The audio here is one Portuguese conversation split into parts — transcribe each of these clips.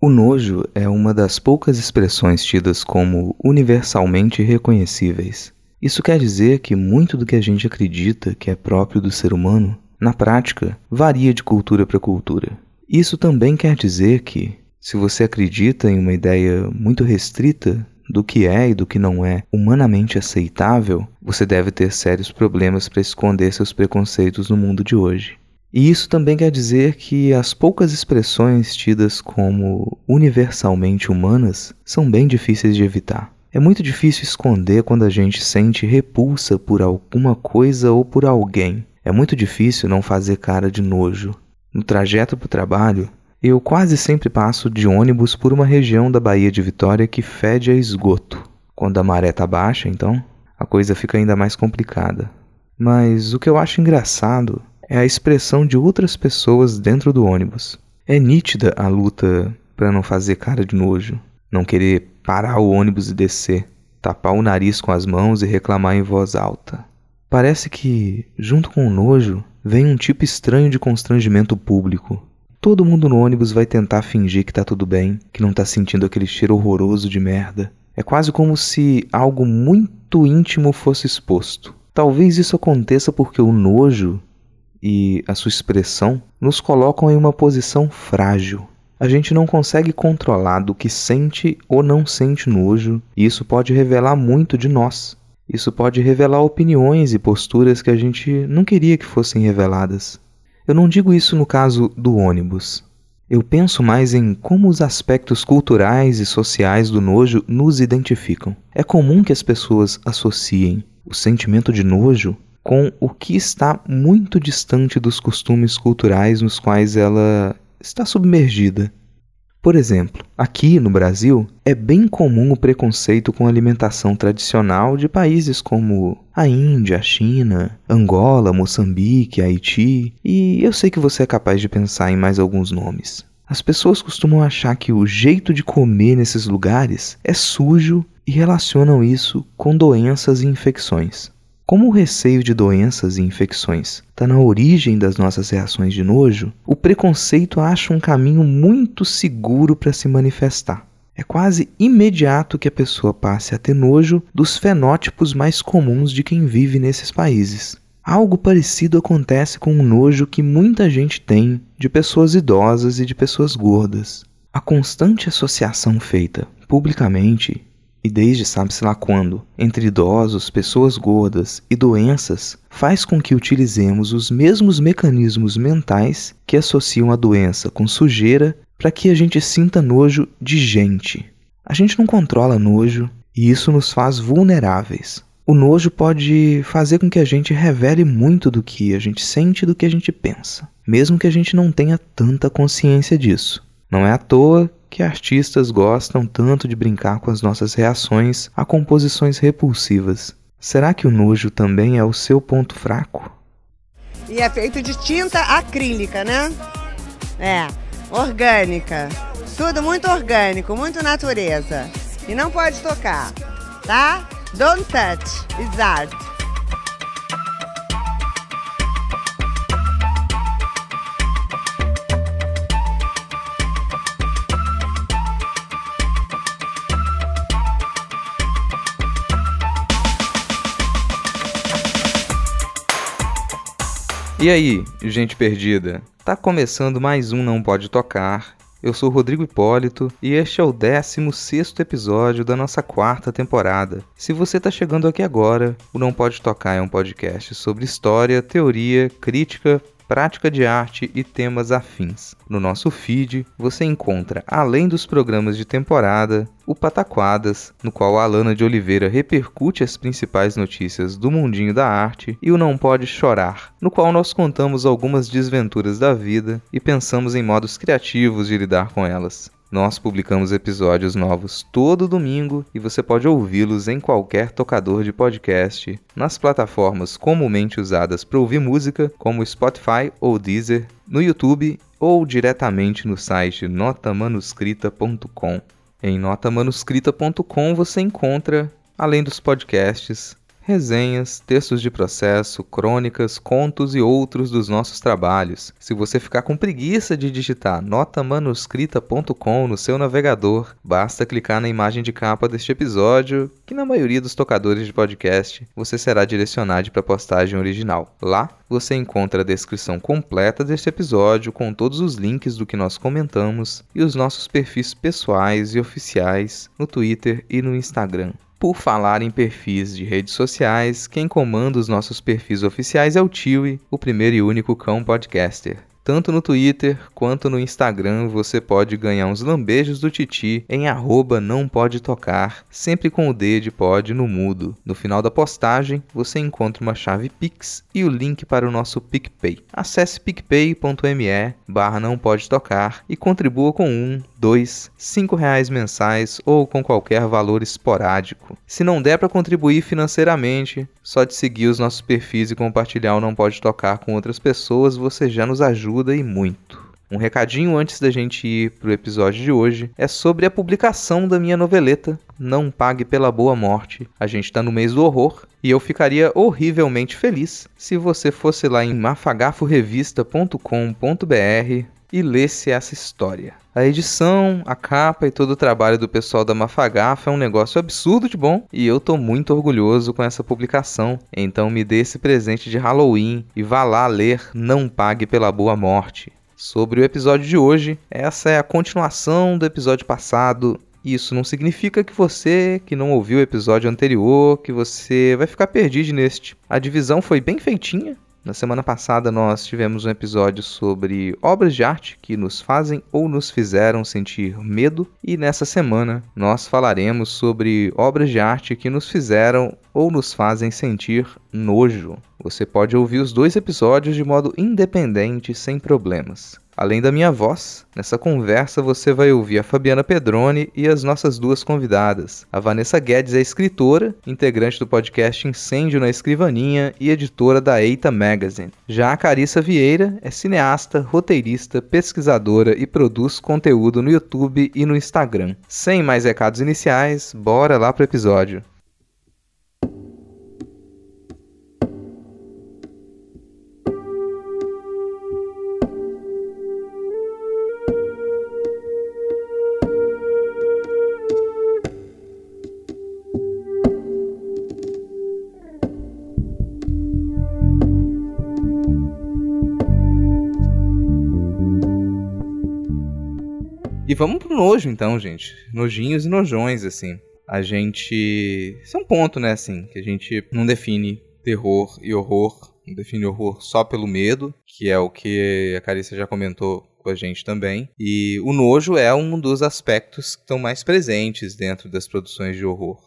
O nojo é uma das poucas expressões tidas como universalmente reconhecíveis. Isso quer dizer que muito do que a gente acredita que é próprio do ser humano, na prática, varia de cultura para cultura. Isso também quer dizer que, se você acredita em uma ideia muito restrita do que é e do que não é humanamente aceitável, você deve ter sérios problemas para esconder seus preconceitos no mundo de hoje. E isso também quer dizer que as poucas expressões tidas como universalmente humanas são bem difíceis de evitar. É muito difícil esconder quando a gente sente repulsa por alguma coisa ou por alguém. É muito difícil não fazer cara de nojo. No trajeto para o trabalho, eu quase sempre passo de ônibus por uma região da Baía de Vitória que fede a esgoto. Quando a maré está baixa, então, a coisa fica ainda mais complicada. Mas o que eu acho engraçado é a expressão de outras pessoas dentro do ônibus. É nítida a luta para não fazer cara de nojo, não querer parar o ônibus e descer, tapar o nariz com as mãos e reclamar em voz alta. Parece que, junto com o nojo, vem um tipo estranho de constrangimento público. Todo mundo no ônibus vai tentar fingir que tá tudo bem, que não tá sentindo aquele cheiro horroroso de merda. É quase como se algo muito íntimo fosse exposto. Talvez isso aconteça porque o nojo e a sua expressão nos colocam em uma posição frágil. A gente não consegue controlar do que sente ou não sente nojo, e isso pode revelar muito de nós. Isso pode revelar opiniões e posturas que a gente não queria que fossem reveladas. Eu não digo isso no caso do ônibus. Eu penso mais em como os aspectos culturais e sociais do nojo nos identificam. É comum que as pessoas associem o sentimento de nojo com o que está muito distante dos costumes culturais nos quais ela está submergida. Por exemplo, aqui no Brasil é bem comum o preconceito com a alimentação tradicional de países como a Índia, a China, Angola, Moçambique, Haiti, e eu sei que você é capaz de pensar em mais alguns nomes. As pessoas costumam achar que o jeito de comer nesses lugares é sujo e relacionam isso com doenças e infecções. Como o receio de doenças e infecções está na origem das nossas reações de nojo, o preconceito acha um caminho muito seguro para se manifestar. É quase imediato que a pessoa passe a ter nojo dos fenótipos mais comuns de quem vive nesses países. Algo parecido acontece com o nojo que muita gente tem de pessoas idosas e de pessoas gordas. A constante associação feita publicamente e desde sabe-se lá quando, entre idosos, pessoas gordas e doenças, faz com que utilizemos os mesmos mecanismos mentais que associam a doença com sujeira para que a gente sinta nojo de gente. A gente não controla nojo e isso nos faz vulneráveis. O nojo pode fazer com que a gente revele muito do que a gente sente e do que a gente pensa, mesmo que a gente não tenha tanta consciência disso. Não é à toa que artistas gostam tanto de brincar com as nossas reações a composições repulsivas. Será que o nojo também é o seu ponto fraco? E é feito de tinta acrílica, né? É, orgânica. Tudo muito orgânico, muito natureza. E não pode tocar, tá? Don't touch, it's art. E aí, gente perdida? Tá começando mais um Não Pode Tocar. Eu sou Rodrigo Hipólito e este é o 16 episódio da nossa quarta temporada. Se você tá chegando aqui agora, o Não Pode Tocar é um podcast sobre história, teoria, crítica, prática de arte e temas afins. No nosso feed, você encontra, além dos programas de temporada, o Pataquadas, no qual a Alana de Oliveira repercute as principais notícias do mundinho da arte, e o Não Pode Chorar, no qual nós contamos algumas desventuras da vida e pensamos em modos criativos de lidar com elas. Nós publicamos episódios novos todo domingo e você pode ouvi-los em qualquer tocador de podcast, nas plataformas comumente usadas para ouvir música, como Spotify ou Deezer, no YouTube ou diretamente no site notamanuscrita.com. Em notamanuscrita.com você encontra, além dos podcasts, resenhas, textos de processo, crônicas, contos e outros dos nossos trabalhos. Se você ficar com preguiça de digitar notamanuscrita.com no seu navegador, basta clicar na imagem de capa deste episódio, que na maioria dos tocadores de podcast você será direcionado para a postagem original. Lá você encontra a descrição completa deste episódio com todos os links do que nós comentamos e os nossos perfis pessoais e oficiais no Twitter e no Instagram. Por falar em perfis de redes sociais, quem comanda os nossos perfis oficiais é o Tiwi, o primeiro e único cão podcaster. Tanto no Twitter quanto no Instagram você pode ganhar uns lambejos do Titi em arroba não pode tocar, sempre com o D de pode no mudo. No final da postagem você encontra uma chave Pix e o link para o nosso PicPay. Acesse picpay.me barra não pode tocar e contribua com um, dois, cinco reais mensais ou com qualquer valor esporádico. Se não der para contribuir financeiramente, só de seguir os nossos perfis e compartilhar o Não Pode Tocar com outras pessoas, você já nos ajuda e muito. Um recadinho antes da gente ir pro episódio de hoje é sobre a publicação da minha noveleta Não Pague pela Boa Morte. A gente tá no mês do horror e eu ficaria horrivelmente feliz se você fosse lá em mafagaforevista.com.br e lesse essa história. A edição, a capa e todo o trabalho do pessoal da Mafagafa é um negócio absurdo de bom e eu tô muito orgulhoso com essa publicação. Então me dê esse presente de Halloween e vá lá ler Não Pague pela Boa Morte. Sobre o episódio de hoje, essa é a continuação do episódio passado. Isso não significa que você que não ouviu o episódio anterior, que você vai ficar perdido neste. A divisão foi bem feitinha, na semana passada nós tivemos um episódio sobre obras de arte que nos fazem ou nos fizeram sentir medo, e nessa semana nós falaremos sobre obras de arte que nos fizeram ou nos fazem sentir nojo. Você pode ouvir os dois episódios de modo independente sem problemas. Além da minha voz, nessa conversa você vai ouvir a Fabiana Pedroni e as nossas duas convidadas. A Vanessa Guedes é escritora, integrante do podcast Incêndio na Escrivaninha e editora da Eita Magazine. Já a Carissa Vieira é cineasta, roteirista, pesquisadora e produz conteúdo no YouTube e no Instagram. Sem mais recados iniciais, bora lá pro episódio. Vamos pro nojo então, gente. Nojinhos e nojões, assim. A gente. Isso é um ponto, né, assim, que a gente não define terror e horror, não define horror só pelo medo, que é o que a Carissa já comentou com a gente também. E o nojo é um dos aspectos que estão mais presentes dentro das produções de horror.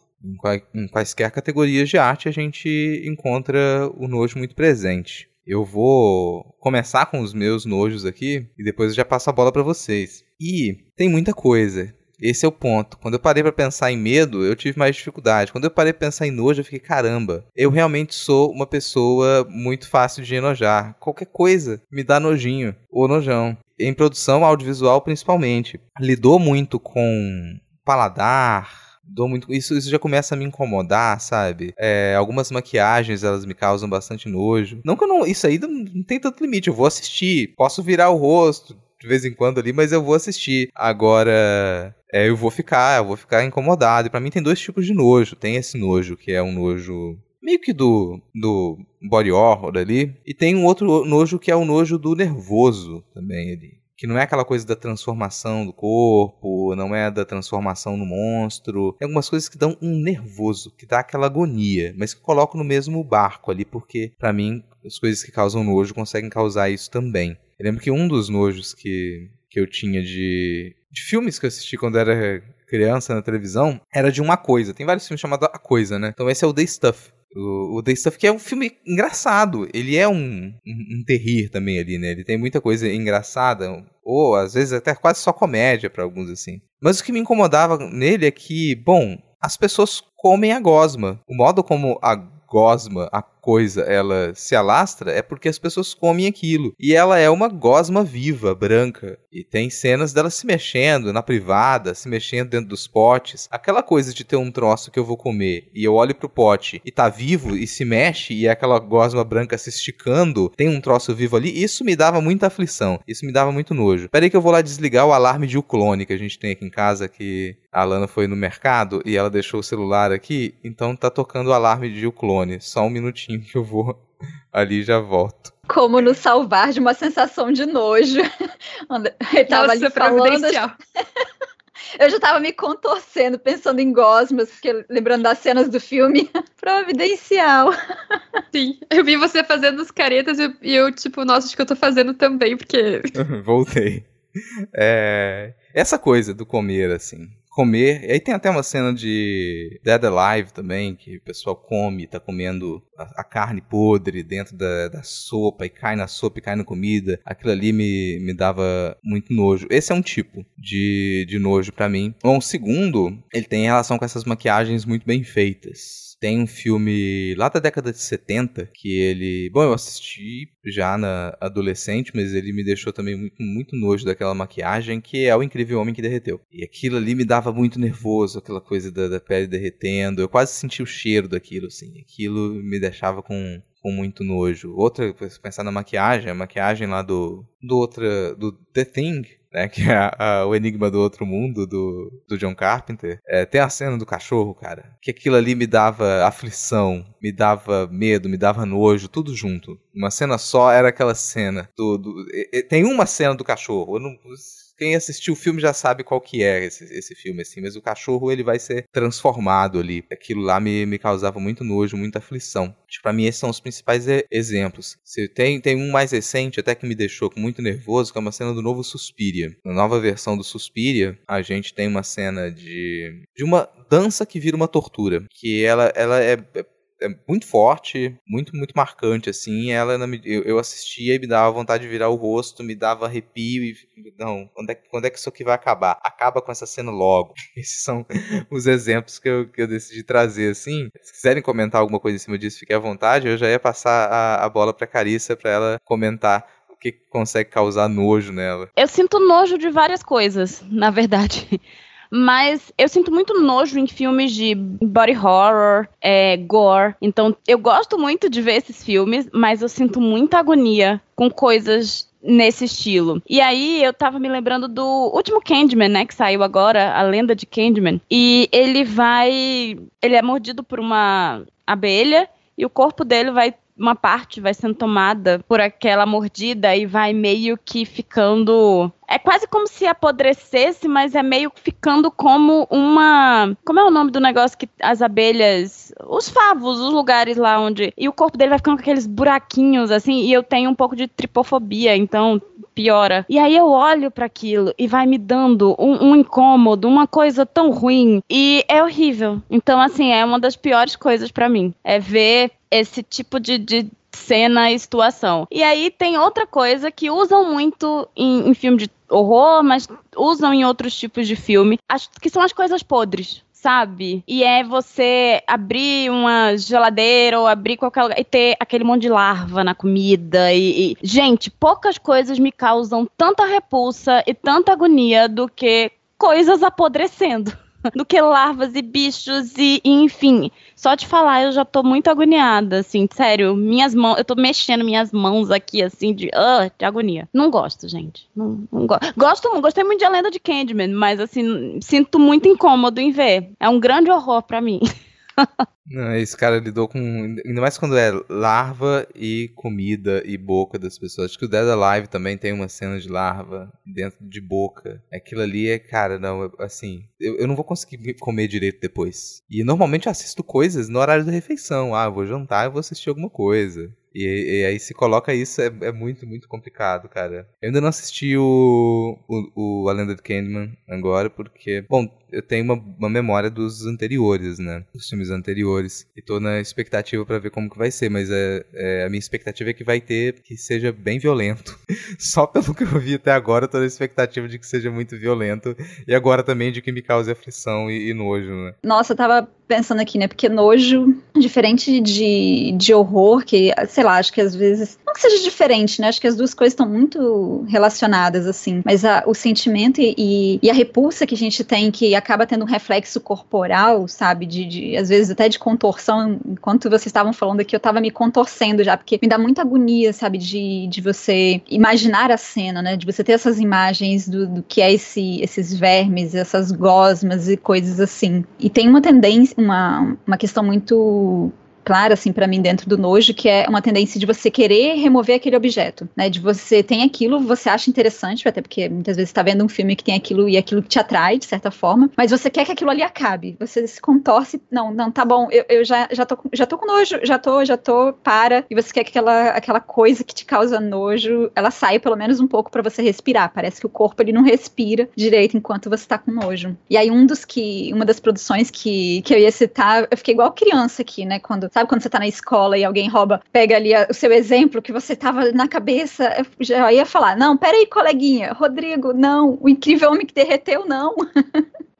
Em, quaisquer categorias de arte a gente encontra o nojo muito presente. Eu vou começar com os meus nojos aqui e depois eu já passo a bola para vocês. E tem muita coisa. Esse é o ponto. Quando eu parei para pensar em medo, eu tive mais dificuldade. Quando eu parei para pensar em nojo, eu fiquei, caramba, eu realmente sou uma pessoa muito fácil de enojar. Qualquer coisa me dá nojinho ou nojão. Em produção audiovisual, principalmente. Lidou muito com paladar, dou muito. Isso, isso já começa a me incomodar, sabe? É, algumas maquiagens elas me causam bastante nojo. Não que eu não. Isso aí não, não tem tanto limite. Eu vou assistir. Posso virar o rosto de vez em quando ali, mas eu vou assistir. Agora. É, eu vou ficar, eu vou ficar incomodado. E para mim tem dois tipos de nojo. Tem esse nojo, que é um nojo meio que do, do body horror ali. E tem um outro nojo que é o nojo do nervoso também ali que não é aquela coisa da transformação do corpo, não é da transformação no monstro. Tem algumas coisas que dão um nervoso, que dá aquela agonia, mas que eu coloco no mesmo barco ali, porque para mim as coisas que causam nojo conseguem causar isso também. Eu lembro que um dos nojos que, que eu tinha de, de filmes que eu assisti quando era criança na televisão era de uma coisa. Tem vários filmes chamados A Coisa, né? Então esse é o The Stuff. O, o The Stuff, que é um filme engraçado. Ele é um, um, um terrir também ali, né? Ele tem muita coisa engraçada, ou às vezes até quase só comédia para alguns, assim. Mas o que me incomodava nele é que, bom, as pessoas comem a gosma. O modo como a gosma, a coisa ela se alastra, é porque as pessoas comem aquilo. E ela é uma gosma viva, branca. E tem cenas dela se mexendo na privada, se mexendo dentro dos potes. Aquela coisa de ter um troço que eu vou comer e eu olho pro pote e tá vivo e se mexe e é aquela gosma branca se esticando, tem um troço vivo ali, isso me dava muita aflição. Isso me dava muito nojo. Peraí que eu vou lá desligar o alarme de clone que a gente tem aqui em casa que a Lana foi no mercado e ela deixou o celular aqui, então tá tocando o alarme de o clone. Só um minutinho que eu vou ali e já volto. Como nos salvar de uma sensação de nojo. Ele tava Nossa, ali falando. Eu já tava me contorcendo, pensando em gosmas, porque, lembrando das cenas do filme. Providencial. Sim, eu vi você fazendo as caretas e eu, eu, tipo, nossa, acho que eu tô fazendo também, porque. Voltei. É, essa coisa do comer, assim comer. E aí tem até uma cena de Dead Alive também, que o pessoal come, tá comendo a, a carne podre dentro da, da, sopa, e cai na sopa e cai na comida. Aquilo ali me, me dava muito nojo. Esse é um tipo de, de nojo para mim. Bom, o segundo, ele tem relação com essas maquiagens muito bem feitas tem um filme lá da década de 70 que ele. Bom, eu assisti já na adolescente, mas ele me deixou também muito, muito nojo daquela maquiagem, que é O Incrível Homem que Derreteu. E aquilo ali me dava muito nervoso, aquela coisa da, da pele derretendo. Eu quase senti o cheiro daquilo, assim. Aquilo me deixava com, com muito nojo. Outra, pensar na maquiagem, a maquiagem lá do, do outra, do The Thing, né, que é a, a, o Enigma do Outro Mundo, do, do John Carpenter, é, tem a cena do cachorro, cara, que aquilo ali me dava aflição, me dava medo, me dava nojo, tudo junto. Uma cena só era aquela cena. Do, do e, e, tem uma cena do cachorro, eu não quem assistiu o filme já sabe qual que é esse, esse filme, assim, mas o cachorro ele vai ser transformado ali. Aquilo lá me, me causava muito nojo, muita aflição. Tipo, pra mim, esses são os principais exemplos. Se tem, tem um mais recente, até que me deixou muito nervoso, que é uma cena do novo Suspiria. Na nova versão do Suspiria, a gente tem uma cena de, de uma dança que vira uma tortura. Que ela, ela é, é muito forte, muito, muito marcante, assim. Ela, eu, assistia e me dava vontade de virar o rosto, me dava arrepio e. Não, quando é, quando é que isso aqui vai acabar? Acaba com essa cena logo. Esses são os exemplos que eu, que eu decidi trazer, assim. Se quiserem comentar alguma coisa em cima disso, fiquem à vontade. Eu já ia passar a, a bola pra Carissa pra ela comentar o que consegue causar nojo nela. Eu sinto nojo de várias coisas, na verdade. Mas eu sinto muito nojo em filmes de body horror, é, gore. Então eu gosto muito de ver esses filmes, mas eu sinto muita agonia com coisas nesse estilo. E aí eu tava me lembrando do último Candyman, né, que saiu agora, a lenda de Candyman. E ele vai, ele é mordido por uma abelha e o corpo dele vai uma parte vai sendo tomada por aquela mordida e vai meio que ficando. É quase como se apodrecesse, mas é meio ficando como uma. Como é o nome do negócio que as abelhas. Os favos, os lugares lá onde. E o corpo dele vai ficando com aqueles buraquinhos, assim. E eu tenho um pouco de tripofobia, então piora. E aí eu olho para aquilo e vai me dando um, um, incômodo, uma coisa tão ruim. E é horrível. Então, assim, é uma das piores coisas para mim. É ver esse tipo de, de cena e situação. E aí tem outra coisa que usam muito em, em filme de horror, mas usam em outros tipos de filme, as, que são as coisas podres sabe? E é você abrir uma geladeira ou abrir qualquer lugar e ter aquele monte de larva na comida. E, e, Gente, poucas coisas me causam tanta repulsa e tanta agonia do que coisas apodrecendo. Do que larvas e bichos e, e, enfim. Só de falar eu já tô muito agoniada, assim, sério. Minhas mãos, eu tô mexendo minhas mãos aqui, assim, de, uh, de agonia. Não gosto, gente. Não, não go gosto. Gostei muito de A Lenda de Candyman, mas, assim, sinto muito incômodo em ver. É um grande horror para mim. Não, esse cara lidou com. Ainda mais quando é larva e comida e boca das pessoas. Acho que o Dead Alive também tem uma cena de larva dentro de boca. Aquilo ali é, cara, não, assim. Eu, eu não vou conseguir comer direito depois. E normalmente eu assisto coisas no horário da refeição. Ah, vou jantar e vou assistir alguma coisa. E, e aí se coloca isso, é, é, muito, muito complicado, cara. Eu ainda não assisti o, o, o A Lenda de Candyman agora, porque, bom, eu tenho uma, uma memória dos anteriores, né? Dos filmes anteriores. E tô na expectativa para ver como que vai ser, mas é, é, a minha expectativa é que vai ter que seja bem violento. Só pelo que eu vi até agora, eu tô na expectativa de que seja muito violento. E agora também de que me cause aflição e, e nojo, né? Nossa, eu tava pensando aqui, né? Porque nojo, diferente de, de horror, que, sei lá, acho que às vezes. Não que seja diferente, né? Acho que as duas coisas estão muito relacionadas, assim. Mas a, o sentimento e, e, a repulsa que a gente tem, que acaba tendo um reflexo corporal, sabe? De, de às vezes até de contorção. Enquanto vocês estavam falando aqui, eu tava me contorcendo já, porque me dá muita agonia, sabe? De, de você imaginar a cena, né? De você ter essas imagens do, do que é esse, esses vermes, essas gosmas e coisas assim. E tem uma tendência uma, uma questão muito clara assim para mim dentro do nojo, que é uma tendência de você querer remover aquele objeto, né? De você tem aquilo, você acha interessante, até porque muitas vezes está vendo um filme que tem aquilo e aquilo te atrai de certa forma, mas você quer que aquilo ali acabe. Você se contorce, não, não, tá bom, eu, eu já, já tô já tô com nojo, já tô, já tô, para, e você quer que aquela aquela coisa que te causa nojo, ela saia pelo menos um pouco para você respirar. Parece que o corpo ele não respira direito enquanto você tá com nojo. E aí um dos que uma das produções que que eu ia citar, eu fiquei igual criança aqui, né, quando Sabe quando você tá na escola e alguém rouba, pega ali a, o seu exemplo que você tava na cabeça, eu já ia falar, não, peraí, coleguinha, Rodrigo, não, o incrível homem que derreteu, não.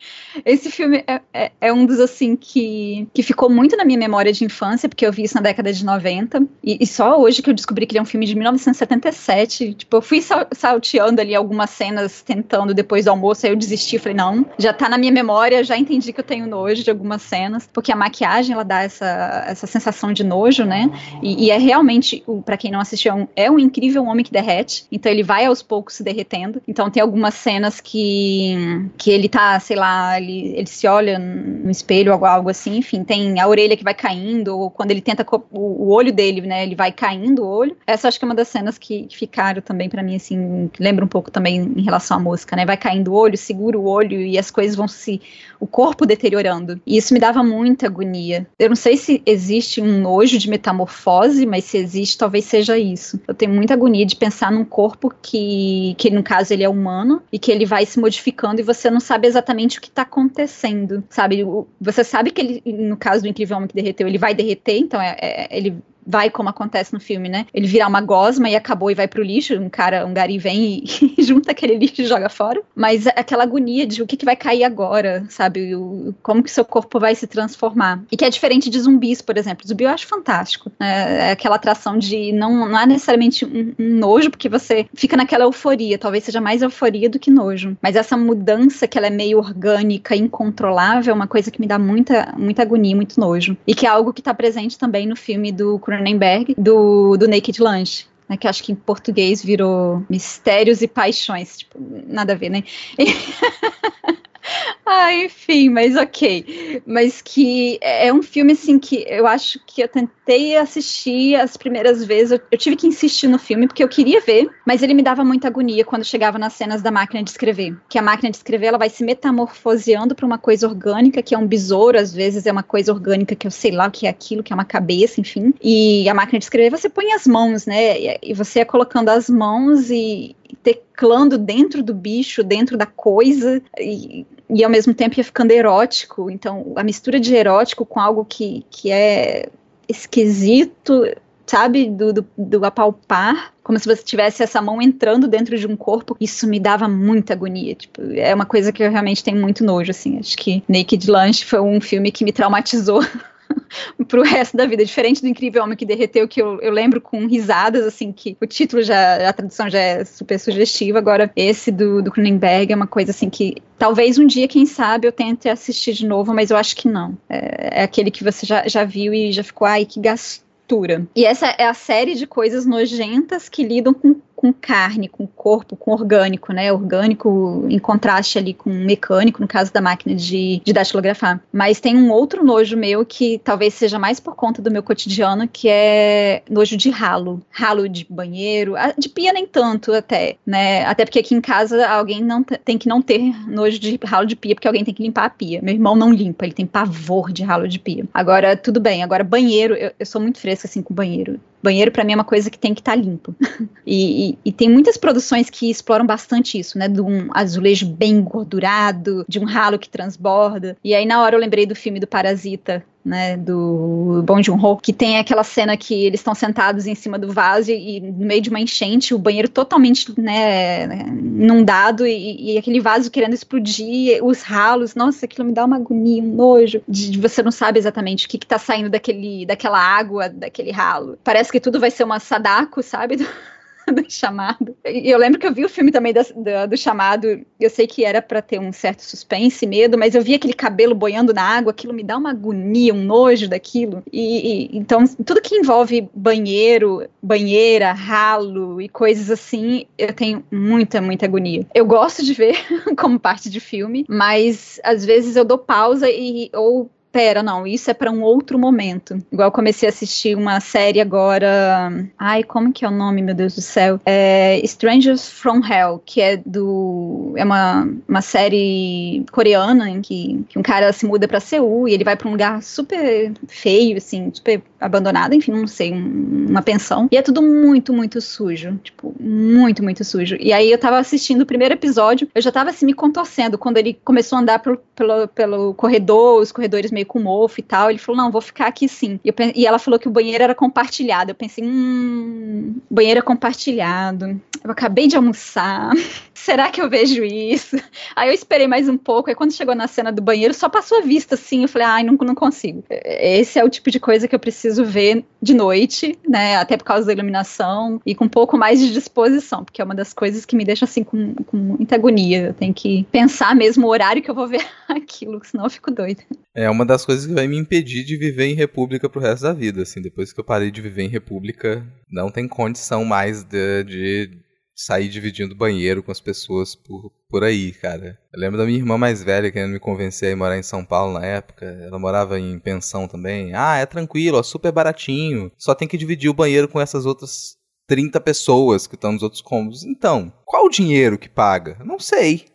Esse filme é, é, é, um dos, assim, que, que ficou muito na minha memória de infância, porque eu vi isso na década de 90, e, e só hoje que eu descobri que ele é um filme de 1977. Tipo, eu fui salteando ali algumas cenas, tentando depois do almoço, aí eu desisti, falei, não, já tá na minha memória, já entendi que eu tenho nojo de algumas cenas, porque a maquiagem, ela dá essa, essa sensação de nojo, né? E, e é realmente, para quem não assistiu, é um, é um incrível homem que derrete, então ele vai aos poucos se derretendo. Então tem algumas cenas que, que ele tá, sei lá, ele, ele se olha no espelho ou algo assim, enfim, tem a orelha que vai caindo, ou quando ele tenta o, olho dele, né, ele vai caindo o olho. Essa acho que é uma das cenas que, que ficaram também para mim, assim, que lembra um pouco também em relação à música, né, vai caindo o olho, segura o olho e as coisas vão se, o corpo deteriorando. E isso me dava muita agonia. Eu não sei se existe um nojo de metamorfose, mas se existe, talvez seja isso. Eu tenho muita agonia de pensar num corpo que, que no caso ele é humano e que ele vai se modificando e você não sabe exatamente que está acontecendo, sabe? Você sabe que ele, no caso do Incrível Homem que derreteu, ele vai derreter, então é, é, ele vai como acontece no filme, né? Ele virar uma gosma e acabou e vai pro lixo, um cara, um gari vem e, junta aquele lixo e joga fora. Mas é aquela agonia de o que, que vai cair agora, sabe? O, como que seu corpo vai se transformar. E que é diferente de zumbis, por exemplo. Zumbi eu acho fantástico. Né? É aquela atração de não, não é necessariamente um, um, nojo, porque você fica naquela euforia. Talvez seja mais euforia do que nojo. Mas essa mudança que ela é meio orgânica, incontrolável, é uma coisa que me dá muita, muita agonia, muito nojo. E que é algo que tá presente também no filme do Cronenberg, do, do Naked Lunch. Né, que acho que em português virou Mistérios e Paixões, tipo, nada a ver, né? Ah, enfim, mas ok. Mas que é um filme, assim, que eu acho que eu tentei assistir as primeiras vezes. Eu, eu, tive que insistir no filme porque eu queria ver, mas ele me dava muita agonia quando chegava nas cenas da máquina de escrever. Que a máquina de escrever ela vai se metamorfoseando para uma coisa orgânica, que é um besouro, às vezes é uma coisa orgânica que eu sei lá o que é aquilo, que é uma cabeça, enfim. E a máquina de escrever você põe as mãos, né? E você é colocando as mãos e, teclando dentro do bicho, dentro da coisa, e, e ao mesmo tempo ia ficando erótico. Então, a mistura de erótico com algo que, que é esquisito, sabe, do, do, do, apalpar, como se você tivesse essa mão entrando dentro de um corpo, isso me dava muita agonia, tipo, é uma coisa que eu realmente tenho muito nojo, assim, acho que Naked Lunch foi um filme que me traumatizou pro resto da vida. Diferente do Incrível Homem que Derreteu, que eu, eu lembro com risadas, assim, que o título já, a tradução já é super sugestiva. Agora, esse do, do Cronenberg é uma coisa, assim, que talvez um dia, quem sabe, eu tente assistir de novo, mas eu acho que não. É, é aquele que você já, já viu e já ficou, ai, que gastura. E essa é a série de coisas nojentas que lidam com com carne, com corpo, com orgânico, né? Orgânico em contraste ali com mecânico, no caso da máquina de, de datilografar. Mas tem um outro nojo meu que talvez seja mais por conta do meu cotidiano, que é nojo de ralo. Ralo de banheiro, de pia nem tanto até, né? Até porque aqui em casa alguém não tem que não ter nojo de ralo de pia, porque alguém tem que limpar a pia. Meu irmão não limpa, ele tem pavor de ralo de pia. Agora, tudo bem. Agora, banheiro, eu, eu sou muito fresca assim com banheiro Banheiro para mim é uma coisa que tem que estar tá limpo. e, e, e, tem muitas produções que exploram bastante isso, né? De um azulejo bem engordurado, de um ralo que transborda. E aí na hora eu lembrei do filme do Parasita, né, do Bong Joon-ho, que tem aquela cena que eles estão sentados em cima do vaso e, no meio de uma enchente, o banheiro totalmente, né, inundado e, e, aquele vaso querendo explodir, os ralos, nossa, aquilo me dá uma agonia, um nojo, de, de você não sabe exatamente o que está saindo daquele, daquela água, daquele ralo. Parece que tudo vai ser uma sadako, sabe? do chamado. E eu lembro que eu vi o filme também do, do, do chamado. Eu sei que era para ter um certo suspense, medo, mas eu vi aquele cabelo boiando na água, aquilo me dá uma agonia, um nojo daquilo. E, e então tudo que envolve banheiro, banheira, ralo e coisas assim, eu tenho muita, muita agonia. Eu gosto de ver como parte de filme, mas às vezes eu dou pausa e ou pera, não, isso é para um outro momento. Igual comecei a assistir uma série agora. Ai, como que é o nome, meu Deus do céu? É Strangers from Hell, que é do. É uma, uma série coreana em que, que um cara se muda para Seul e ele vai para um lugar super feio, assim, super abandonado, enfim, não sei, um, uma pensão. E é tudo muito, muito sujo. Tipo, muito, muito sujo. E aí eu tava assistindo o primeiro episódio, eu já tava assim me contorcendo quando ele começou a andar pelo, pelo, corredor, os corredores meio com mofo e tal. Ele falou, não, vou ficar aqui sim. E, eu, e ela falou que o banheiro era compartilhado. Eu pensei, hum, banheiro é compartilhado. Eu acabei de almoçar. Será que eu vejo isso? Aí eu esperei mais um pouco. Aí quando chegou na cena do banheiro, só passou a vista assim. Eu falei, ai, não, não consigo. Esse é o tipo de coisa que eu preciso ver de noite, né? Até por causa da iluminação e com um pouco mais de disposição, porque é uma das coisas que me deixa assim com, com muita agonia. Eu tenho que pensar mesmo o horário que eu vou ver aquilo, senão eu fico doida. É uma das coisas que vai me impedir de viver em república pro resto da vida, assim. Depois que eu parei de viver em república, não tem condição mais de, de sair dividindo banheiro com as pessoas por, por aí, cara. Eu lembro da minha irmã mais velha querendo me convencer a morar em São Paulo na época. Ela morava em pensão também. Ah, é tranquilo, é super baratinho. Só tem que dividir o banheiro com essas outras 30 pessoas que estão nos outros cômodos. Então, qual o dinheiro que paga? Não sei.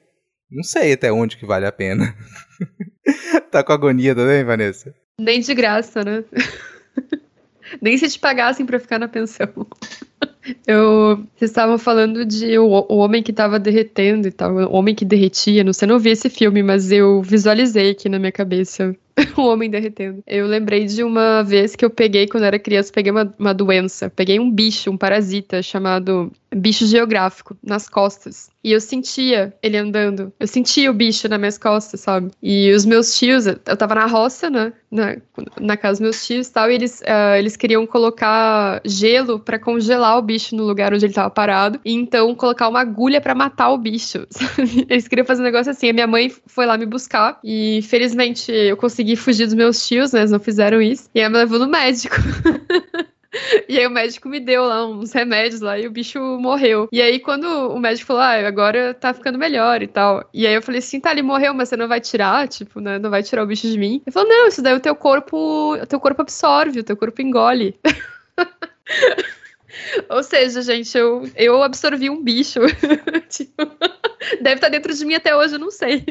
Não sei até onde que vale a pena. tá com agonia também, Vanessa? Nem de graça, né? Nem se te pagassem para ficar na pensão. Eu, vocês estavam falando de o, o homem que estava derretendo e tal, o homem que derretia. Não sei, não vi esse filme, mas eu visualizei aqui na minha cabeça o homem derretendo. Eu lembrei de uma vez que eu peguei, quando era criança, peguei uma, uma doença. Peguei um bicho, um parasita chamado bicho geográfico nas costas. E eu sentia ele andando. Eu sentia o bicho nas minhas costas, sabe? E os meus tios, eu tava na roça, né? Na, na casa dos meus tios tal, e eles, uh, eles queriam colocar gelo para congelar o bicho no lugar onde ele tava parado. E então colocar uma agulha para matar o bicho. Sabe? Eles queriam fazer um negócio assim. A minha mãe foi lá me buscar. E felizmente eu consegui fugir dos meus tios, né? Eles não fizeram isso. E ela me levou no médico. E aí o médico me deu lá uns remédios lá e o bicho morreu. E aí quando o médico falou, ah, agora tá ficando melhor e tal. E aí eu falei assim, tá, ele morreu, mas você não vai tirar, tipo, né, não vai tirar o bicho de mim. Ele falou, não, isso daí o teu corpo, o teu corpo absorve, o teu corpo engole. Ou seja, gente, eu, eu absorvi um bicho. tipo, deve estar tá dentro de mim até hoje, eu não sei.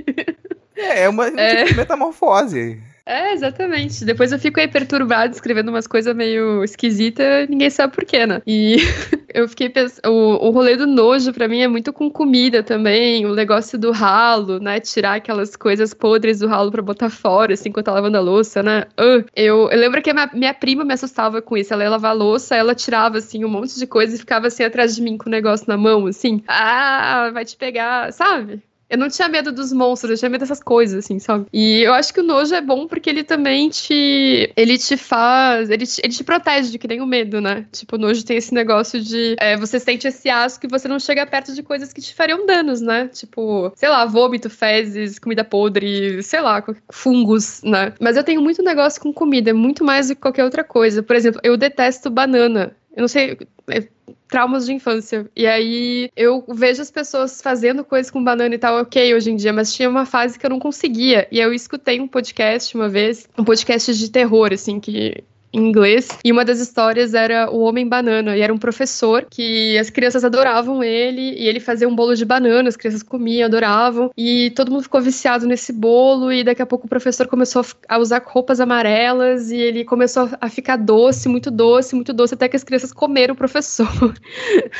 É, é uma, é... Tipo metamorfose. É, exatamente. Depois eu fico aí perturbada, escrevendo umas coisas meio esquisitas, ninguém sabe por quê, né? E eu fiquei pensando, o, o rolê do nojo para mim é muito com comida também, o negócio do ralo, né? Tirar aquelas coisas podres do ralo para botar fora, assim, enquanto tá lavando a louça, né? Uh, eu, eu lembro que a minha, minha, prima me assustava com isso. Ela ia lavar a louça, ela tirava, assim, um monte de coisa e ficava assim atrás de mim com o negócio na mão, assim. Ah, vai te pegar, sabe? Eu não tinha medo dos monstros, eu tinha medo dessas coisas, assim, sabe? E eu acho que o nojo é bom porque ele também te. Ele te faz. Ele te, ele te protege de que nem o medo, né? Tipo, o nojo tem esse negócio de. É, você sente esse asco e você não chega perto de coisas que te fariam danos, né? Tipo, sei lá, vômito, fezes, comida podre, sei lá, fungos, né? Mas eu tenho muito negócio com comida, muito mais do que qualquer outra coisa. Por exemplo, eu detesto banana. Eu não sei. É, traumas de infância. E aí eu vejo as pessoas fazendo coisas com banana e tal, ok, hoje em dia, mas tinha uma fase que eu não conseguia. E eu escutei um podcast uma vez, um podcast de terror, assim, que em inglês. E uma das histórias era o Homem Banana. E era um professor que as crianças adoravam ele. E ele fazia um bolo de banana, as crianças comiam, adoravam. E todo mundo ficou viciado nesse bolo. E daqui a pouco o professor começou a usar roupas amarelas. E ele começou a ficar doce, muito doce, muito doce, até que as crianças comeram o professor.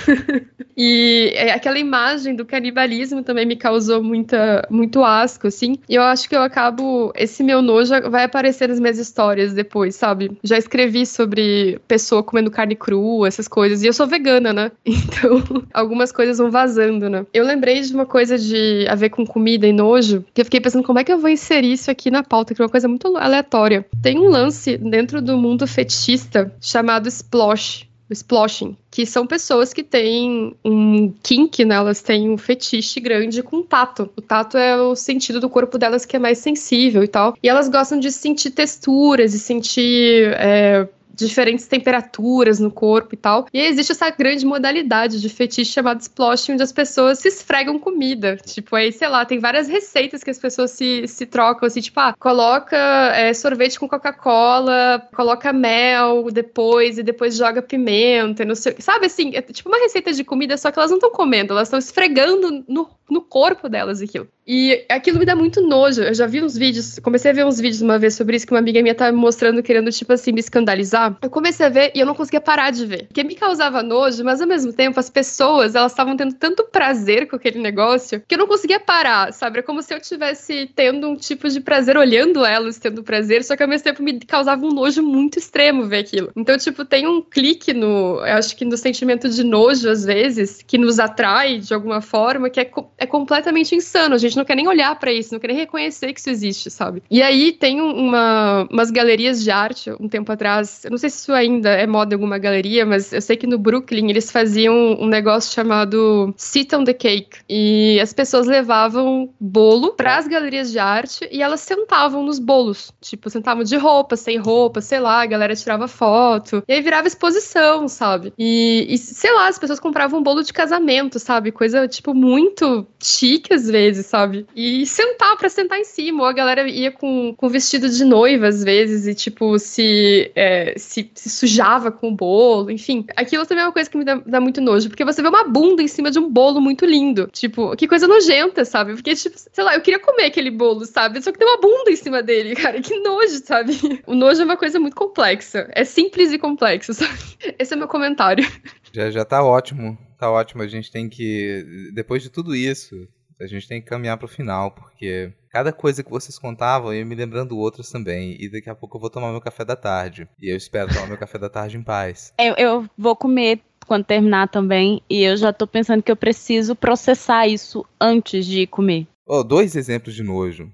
e é, aquela imagem do canibalismo também me causou muita, muito asco, assim. E eu acho que eu acabo. Esse meu nojo vai aparecer nas minhas histórias depois, sabe? Já escrevi sobre pessoa comendo carne crua, essas coisas. E eu sou vegana, né? Então, algumas coisas vão vazando, né? Eu lembrei de uma coisa de a ver com comida e nojo, que eu fiquei pensando como é que eu vou inserir isso aqui na pauta, que é uma coisa muito aleatória. Tem um lance dentro do mundo fetichista chamado splosh sploshing, que são pessoas que têm um kink, né? Elas têm um fetiche grande com tato. O tato é o sentido do corpo delas que é mais sensível e tal. E elas gostam de sentir texturas e sentir é, diferentes temperaturas no corpo e tal. E existe essa grande modalidade de fetiche chamado sploshing, onde as pessoas se esfregam comida. Tipo, aí, sei lá, tem várias receitas que as pessoas se, se trocam, assim, tipo, ah, coloca é, sorvete com Coca-Cola, coloca mel depois, e depois joga pimenta, não sei Sabe, assim, é tipo uma receita de comida, só que elas não estão comendo, elas estão esfregando no, no corpo delas aquilo. E aquilo me dá muito nojo. Eu já vi uns vídeos, comecei a ver uns vídeos uma vez sobre isso que uma amiga minha tava me mostrando, querendo, tipo assim, me escandalizar. Eu comecei a ver e eu não conseguia parar de ver. Porque me causava nojo, mas ao mesmo tempo as pessoas, elas estavam tendo tanto prazer com aquele negócio que eu não conseguia parar, sabe? É como se eu estivesse tendo um tipo de prazer olhando elas tendo prazer, só que ao mesmo tempo me causava um nojo muito extremo ver aquilo. Então, tipo, tem um clique no, eu acho que no sentimento de nojo, às vezes, que nos atrai de alguma forma, que é, é completamente insano. A gente não quer nem olhar para isso, não quer nem reconhecer que isso existe, sabe? E aí tem uma, umas galerias de arte um tempo atrás, eu não sei se isso ainda é moda em alguma galeria, mas eu sei que no Brooklyn eles faziam um negócio chamado Sit on the Cake. E as pessoas levavam bolo para as galerias de arte e elas sentavam nos bolos. Tipo, sentavam de roupa, sem roupa, sei lá, a galera tirava foto. E aí virava exposição, sabe? E, e sei lá, as pessoas compravam um bolo de casamento, sabe? Coisa, tipo, muito chique às vezes, sabe? E sentar para sentar em cima. Ou a galera ia com, com vestido de noiva, às vezes, e, tipo, se, é, se, se, sujava com o bolo, enfim. Aquilo também é uma coisa que me dá, dá, muito nojo, porque você vê uma bunda em cima de um bolo muito lindo. Tipo, que coisa nojenta, sabe? Porque, tipo, sei lá, eu queria comer aquele bolo, sabe? Só que tem uma bunda em cima dele, cara. Que nojo, sabe? O nojo é uma coisa muito complexa. É simples e complexo, sabe? Esse é meu comentário. Já, já tá ótimo. Tá ótimo. A gente tem que. Depois de tudo isso, a gente tem que caminhar para o final, porque cada coisa que vocês contavam, eu ia me lembrando outras também. E daqui a pouco eu vou tomar meu café da tarde. E eu espero tomar meu café da tarde em paz. Eu, eu vou comer quando terminar também. E eu já tô pensando que eu preciso processar isso antes de comer. Oh, dois exemplos de nojo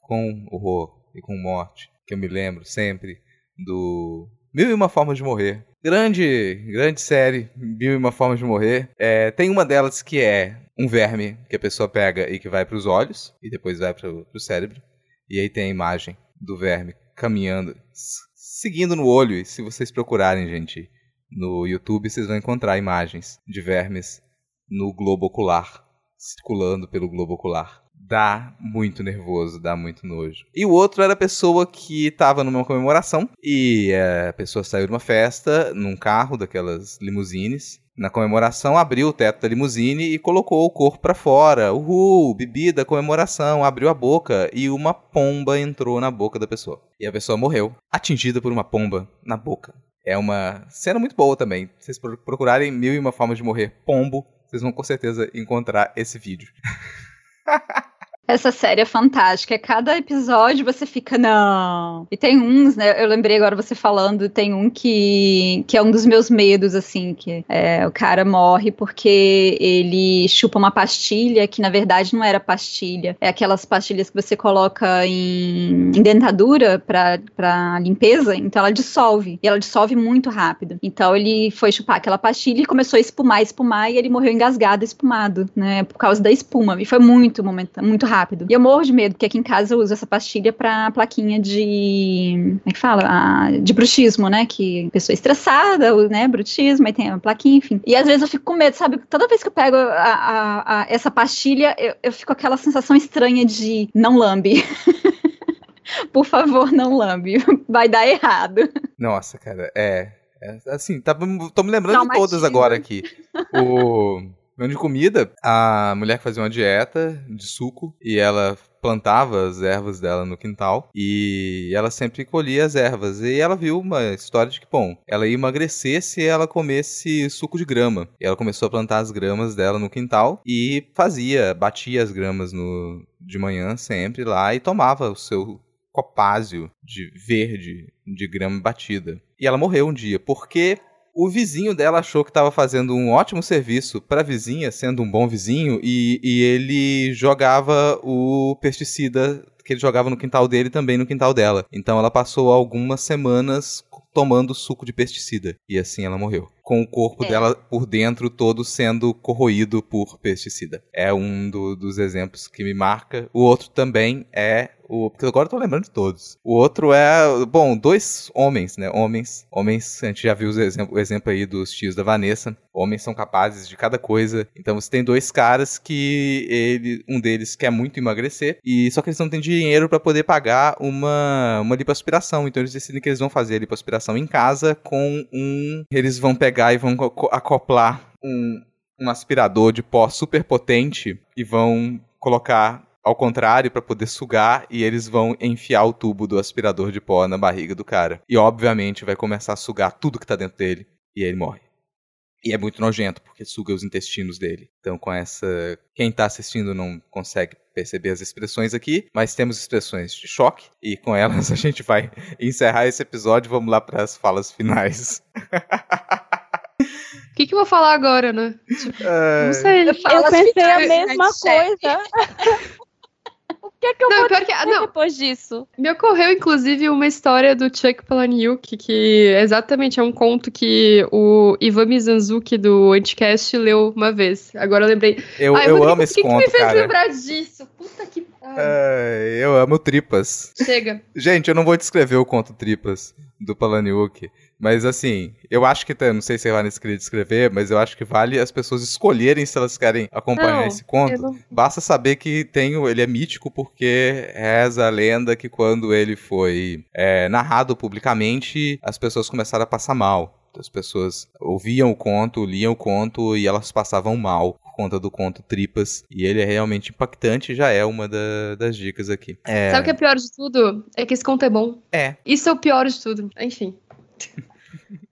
com horror e com morte, que eu me lembro sempre do Mil e Uma Formas de Morrer. Grande, grande série, Mil e Uma Formas de Morrer. É, tem uma delas que é um verme que a pessoa pega e que vai para os olhos e depois vai para o cérebro. E aí tem a imagem do verme caminhando, seguindo no olho. E se vocês procurarem, gente, no YouTube, vocês vão encontrar imagens de vermes no globo ocular, circulando pelo globo ocular. Dá muito nervoso, dá muito nojo. E o outro era a pessoa que estava numa comemoração e a pessoa saiu de uma festa num carro daquelas limusines na comemoração, abriu o teto da limusine e colocou o corpo para fora. Uhul, bebida, comemoração, abriu a boca e uma pomba entrou na boca da pessoa. E a pessoa morreu, atingida por uma pomba na boca. É uma cena muito boa também. Se vocês procurarem mil e uma formas de morrer pombo, vocês vão com certeza encontrar esse vídeo. Essa série é fantástica. Cada episódio você fica, não. E tem uns, né? Eu lembrei agora você falando, tem um que, que é um dos meus medos, assim, que é, o cara morre porque ele chupa uma pastilha que na verdade não era pastilha. É aquelas pastilhas que você coloca em, em dentadura pra limpeza, então ela dissolve. E ela dissolve muito rápido. Então ele foi chupar aquela pastilha e começou a espumar, espumar, e ele morreu engasgado, espumado, né? Por causa da espuma. E foi muito, muito rápido rápido. E eu morro de medo, porque aqui em casa eu uso essa pastilha pra plaquinha de. Como é que fala? Ah, de bruxismo, né? Que pessoa estressada, né? Bruxismo, aí tem a plaquinha, enfim. E às vezes eu fico com medo, sabe? Toda vez que eu pego a, a, a, essa pastilha, eu, eu fico com aquela sensação estranha de não lambe. Por favor, não lambe. Vai dar errado. Nossa, cara, é. é assim, tá, tô me lembrando de todas agora aqui. O. de comida, a mulher que fazia uma dieta de suco e ela plantava as ervas dela no quintal e ela sempre colhia as ervas. E ela viu uma história de que, bom, ela ia emagrecer se ela comesse suco de grama. E ela começou a plantar as gramas dela no quintal e fazia, batia as gramas no, de manhã sempre lá e tomava o seu copásio de verde de grama batida. E ela morreu um dia, porque o vizinho dela achou que estava fazendo um ótimo serviço para a vizinha, sendo um bom vizinho, e, e ele jogava o pesticida que ele jogava no quintal dele também no quintal dela. Então ela passou algumas semanas tomando suco de pesticida. E assim ela morreu. Com o corpo é. dela por dentro todo sendo corroído por pesticida. É um do, dos exemplos que me marca. O outro também é o, porque agora eu tô lembrando de todos. O outro é, bom, dois homens, né? Homens. Homens, a gente já viu o exemplo, o exemplo aí dos tios da Vanessa. Homens são capazes de cada coisa. Então você tem dois caras que ele, um deles quer muito emagrecer e só que eles não têm dinheiro para poder pagar uma uma lipoaspiração. Então eles decidem que eles vão fazer a lipoaspiração em casa com um eles vão pegar e vão acoplar um um aspirador de pó super potente e vão colocar ao contrário para poder sugar e eles vão enfiar o tubo do aspirador de pó na barriga do cara. E obviamente vai começar a sugar tudo que tá dentro dele e ele morre. E é muito nojento, porque suga os intestinos dele. Então, com essa. Quem tá assistindo não consegue perceber as expressões aqui, mas temos expressões de choque, e com elas a gente vai encerrar esse episódio. Vamos lá para as falas finais. O que, que eu vou falar agora, né? Tipo, é... Não sei. Eu, eu pensei a mesma coisa. Que é que eu não, vou que, não, depois disso? Me ocorreu, inclusive, uma história do Chuck Palahniuk, que exatamente é um conto que o Ivan Mizanzuki, do Anticast, leu uma vez. Agora eu lembrei. Eu, ah, eu, eu amo esse que conto, que me fez cara. lembrar disso? Puta que... É, eu amo Tripas. Chega. Gente, eu não vou descrever o conto Tripas do Palahniuk. Mas assim, eu acho que, não sei se a Vanessa queria descrever, mas eu acho que vale as pessoas escolherem se elas querem acompanhar não, esse conto. Não... Basta saber que tem, ele é mítico porque reza a lenda que quando ele foi é, narrado publicamente, as pessoas começaram a passar mal. As pessoas ouviam o conto, liam o conto e elas passavam mal por conta do conto Tripas. E ele é realmente impactante já é uma da, das dicas aqui. É... Sabe o que é pior de tudo? É que esse conto é bom. É. Isso é o pior de tudo. Enfim.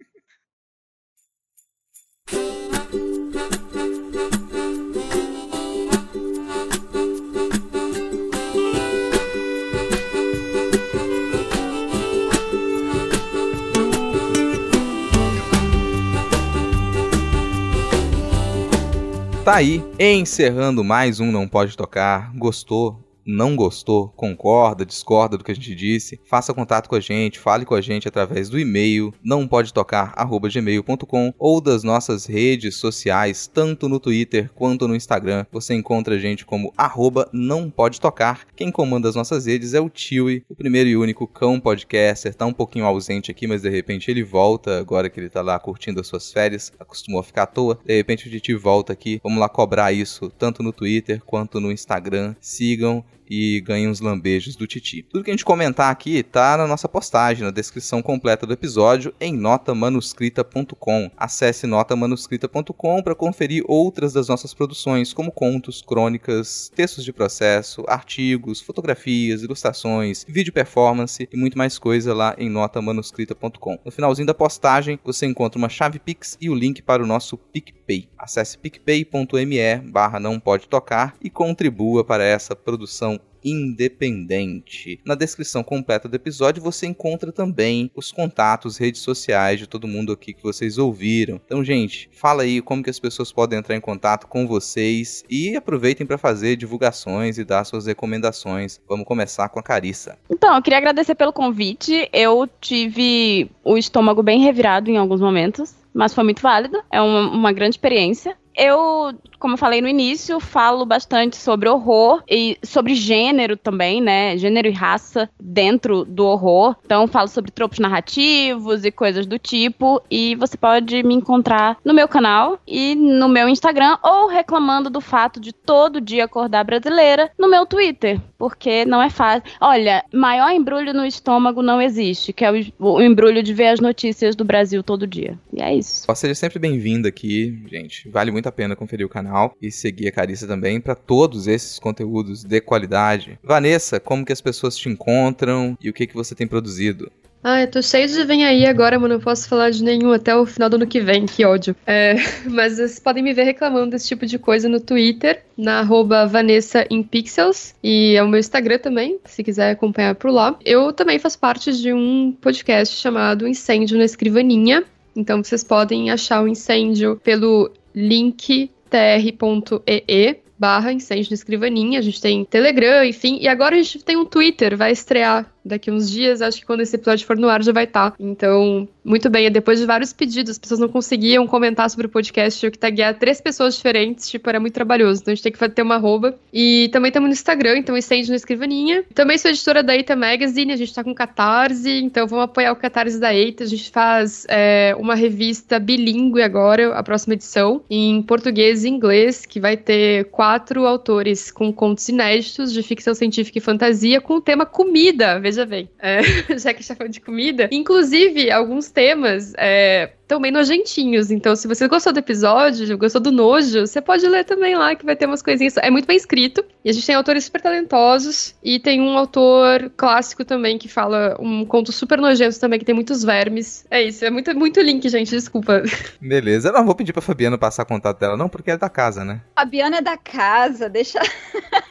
Tá aí, encerrando mais um Não Pode Tocar. Gostou? Não gostou, concorda, discorda do que a gente disse, faça contato com a gente, fale com a gente através do e-mail não pode tocar gmail.com ou das nossas redes sociais, tanto no Twitter quanto no Instagram. Você encontra a gente como arroba não pode tocar. Quem comanda as nossas redes é o Tiwi, o primeiro e único cão podcaster, tá um pouquinho ausente aqui, mas de repente ele volta agora que ele tá lá curtindo as suas férias, acostumou a ficar à toa. De repente o Titi volta aqui. Vamos lá cobrar isso tanto no Twitter quanto no Instagram. Sigam e ganhe uns lambejos do Titi. Tudo que a gente comentar aqui tá na nossa postagem, na descrição completa do episódio em notamanuscrita.com. Acesse notamanuscrita.com para conferir outras das nossas produções, como contos, crônicas, textos de processo, artigos, fotografias, ilustrações, vídeo performance e muito mais coisa lá em notamanuscrita.com. No finalzinho da postagem, você encontra uma chave Pix e o link para o nosso PicPay. Acesse picpay.me barra não pode tocar e contribua para essa produção independente. Na descrição completa do episódio você encontra também os contatos, redes sociais de todo mundo aqui que vocês ouviram. Então, gente, fala aí como que as pessoas podem entrar em contato com vocês e aproveitem para fazer divulgações e dar suas recomendações. Vamos começar com a Carissa. Então, eu queria agradecer pelo convite. Eu tive o estômago bem revirado em alguns momentos, mas foi muito válido. É uma, uma grande experiência. Eu, como eu falei no início, falo bastante sobre horror e sobre gênero também, né? Gênero e raça dentro do horror. Então, falo sobre tropos narrativos e coisas do tipo. E você pode me encontrar no meu canal e no meu Instagram ou reclamando do fato de todo dia acordar brasileira no meu Twitter, porque não é fácil. Olha, maior embrulho no estômago não existe, que é o, embrulho de ver as notícias do Brasil todo dia. E é isso. Seja sempre bem-vindo aqui, gente. Vale muito a pena conferir o canal e seguir a Carissa também para todos esses conteúdos de qualidade. Vanessa, como que as pessoas te encontram e o que que você tem produzido? Ah, eu tô cheio de vem aí agora, mas não posso falar de nenhum até o final do ano que vem, que ódio. É, mas vocês podem me ver reclamando desse tipo de coisa no Twitter, na arroba Vanessa Pixels, e é o meu Instagram também, se quiser acompanhar por lá. Eu também faço parte de um podcast chamado Incêndio na Escrivaninha, então vocês podem achar o incêndio pelo link tr.ee barra incêndio na escrivaninha, a gente tem Telegram, enfim, e agora a gente tem um Twitter, vai estrear daqui uns dias, acho que quando esse episódio for no ar já vai estar. Tá. Então, muito bem, depois de vários pedidos, as pessoas não conseguiam comentar sobre o podcast, eu que taguear três pessoas diferentes, tipo, era muito trabalhoso. Então a gente tem que ter uma arroba. E também estamos no Instagram, então estende na escrivaninha. Também sou editora da Eita Magazine, a gente tá com Catarse, então vamos apoiar o Catarse da Eita. A gente faz é, uma revista bilíngue agora, a próxima edição, em português e inglês, que vai ter quatro autores com contos inéditos de ficção científica e fantasia com o tema comida. Veja bem, é, já que a gente tá falando de comida. Inclusive, alguns temas é, também nojentinhos. Então, se você gostou do episódio, gostou do nojo, você pode ler também lá, que vai ter umas coisinhas. É muito bem escrito. E a gente tem autores super talentosos. E tem um autor clássico também que fala um conto super nojento também, que tem muitos vermes. É isso, é muito, muito link, gente, desculpa. Beleza, eu não vou pedir pra Fabiana passar contato dela, não, porque é da casa, né? Fabiana é da casa, deixa.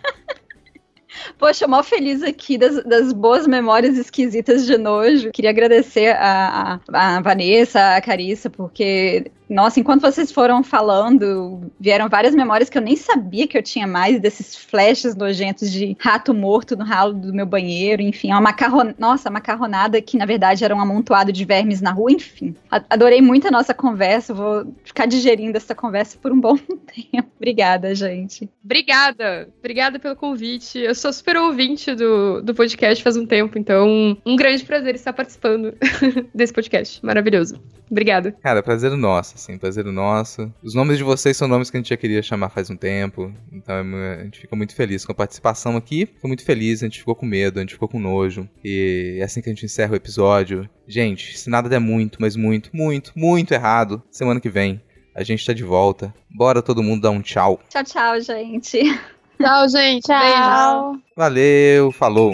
Poxa, mó feliz aqui das, das, boas memórias esquisitas de nojo. Queria agradecer a, a, a Vanessa, a Carissa, porque nossa, enquanto vocês foram falando, vieram várias memórias que eu nem sabia que eu tinha mais, desses flashes nojentos de rato morto no ralo do meu banheiro, enfim, uma macarron... nossa, macarronada que na verdade era um amontoado de vermes na rua, enfim. Adorei muito a nossa conversa, vou ficar digerindo essa conversa por um bom tempo. Obrigada, gente. Obrigada, obrigada pelo convite. Eu sou super ouvinte do, do podcast faz um tempo, então um grande prazer estar participando desse podcast. Maravilhoso. Obrigada. Cara, prazer nosso assim, prazer nosso. Os nomes de vocês são nomes que a gente já queria chamar faz um tempo, então é a gente fica muito feliz com a participação aqui, fica muito feliz, a gente ficou com medo, a gente ficou com nojo, e é assim que a gente encerra o episódio. Gente, se nada der muito, mas muito, muito, muito errado, semana que vem a gente tá de volta. Bora todo mundo dar um tchau. Tchau, tchau, gente. Tchau, gente. Tchau. Valeu, falou.